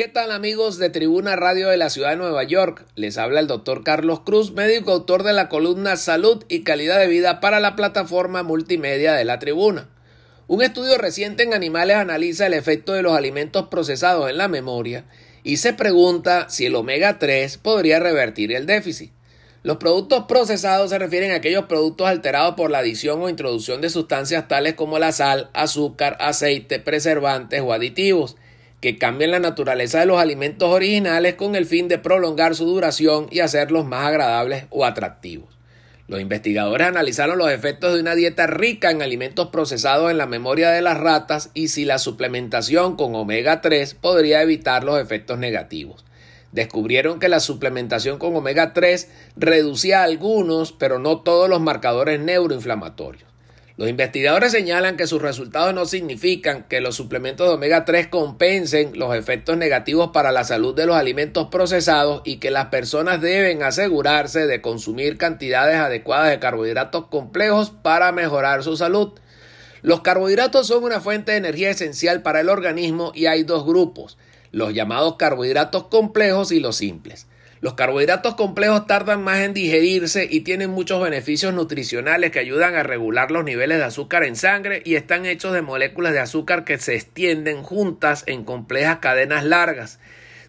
¿Qué tal amigos de Tribuna Radio de la Ciudad de Nueva York? Les habla el doctor Carlos Cruz, médico autor de la columna Salud y Calidad de Vida para la plataforma multimedia de la Tribuna. Un estudio reciente en animales analiza el efecto de los alimentos procesados en la memoria y se pregunta si el omega 3 podría revertir el déficit. Los productos procesados se refieren a aquellos productos alterados por la adición o introducción de sustancias tales como la sal, azúcar, aceite, preservantes o aditivos que cambian la naturaleza de los alimentos originales con el fin de prolongar su duración y hacerlos más agradables o atractivos. Los investigadores analizaron los efectos de una dieta rica en alimentos procesados en la memoria de las ratas y si la suplementación con omega 3 podría evitar los efectos negativos. Descubrieron que la suplementación con omega 3 reducía algunos, pero no todos los marcadores neuroinflamatorios. Los investigadores señalan que sus resultados no significan que los suplementos de omega 3 compensen los efectos negativos para la salud de los alimentos procesados y que las personas deben asegurarse de consumir cantidades adecuadas de carbohidratos complejos para mejorar su salud. Los carbohidratos son una fuente de energía esencial para el organismo y hay dos grupos, los llamados carbohidratos complejos y los simples. Los carbohidratos complejos tardan más en digerirse y tienen muchos beneficios nutricionales que ayudan a regular los niveles de azúcar en sangre y están hechos de moléculas de azúcar que se extienden juntas en complejas cadenas largas.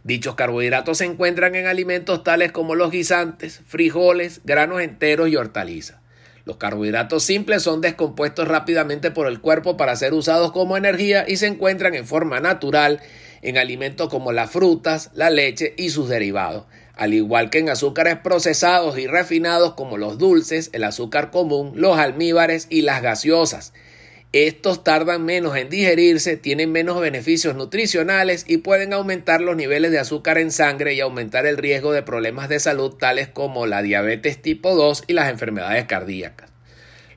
Dichos carbohidratos se encuentran en alimentos tales como los guisantes, frijoles, granos enteros y hortalizas. Los carbohidratos simples son descompuestos rápidamente por el cuerpo para ser usados como energía y se encuentran en forma natural en alimentos como las frutas, la leche y sus derivados al igual que en azúcares procesados y refinados como los dulces, el azúcar común, los almíbares y las gaseosas. Estos tardan menos en digerirse, tienen menos beneficios nutricionales y pueden aumentar los niveles de azúcar en sangre y aumentar el riesgo de problemas de salud tales como la diabetes tipo 2 y las enfermedades cardíacas.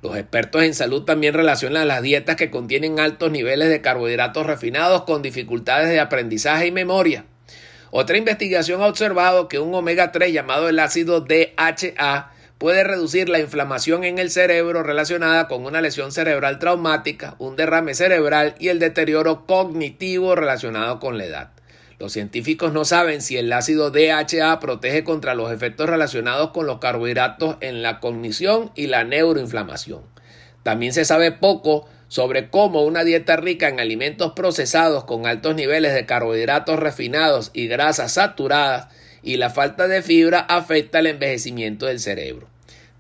Los expertos en salud también relacionan las dietas que contienen altos niveles de carbohidratos refinados con dificultades de aprendizaje y memoria. Otra investigación ha observado que un omega 3 llamado el ácido DHA puede reducir la inflamación en el cerebro relacionada con una lesión cerebral traumática, un derrame cerebral y el deterioro cognitivo relacionado con la edad. Los científicos no saben si el ácido DHA protege contra los efectos relacionados con los carbohidratos en la cognición y la neuroinflamación. También se sabe poco sobre cómo una dieta rica en alimentos procesados con altos niveles de carbohidratos refinados y grasas saturadas y la falta de fibra afecta el envejecimiento del cerebro.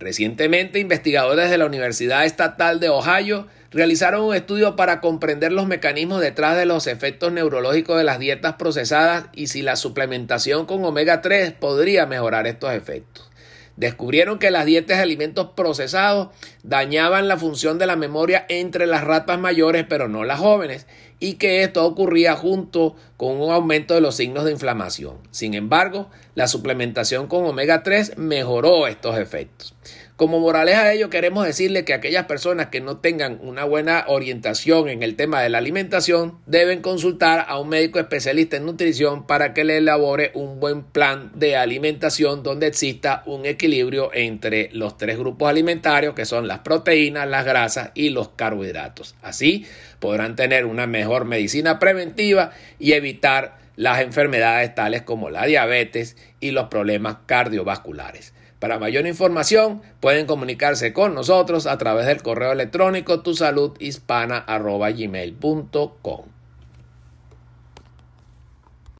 Recientemente, investigadores de la Universidad Estatal de Ohio realizaron un estudio para comprender los mecanismos detrás de los efectos neurológicos de las dietas procesadas y si la suplementación con omega 3 podría mejorar estos efectos. Descubrieron que las dietas de alimentos procesados dañaban la función de la memoria entre las ratas mayores, pero no las jóvenes, y que esto ocurría junto con un aumento de los signos de inflamación. Sin embargo, la suplementación con omega 3 mejoró estos efectos. Como moraleja de ello, queremos decirle que aquellas personas que no tengan una buena orientación en el tema de la alimentación deben consultar a un médico especialista en nutrición para que le elabore un buen plan de alimentación donde exista un equilibrio entre los tres grupos alimentarios que son las proteínas, las grasas y los carbohidratos. Así podrán tener una mejor medicina preventiva y evitar las enfermedades tales como la diabetes y los problemas cardiovasculares. Para mayor información pueden comunicarse con nosotros a través del correo electrónico tusaludhispana.gmail.com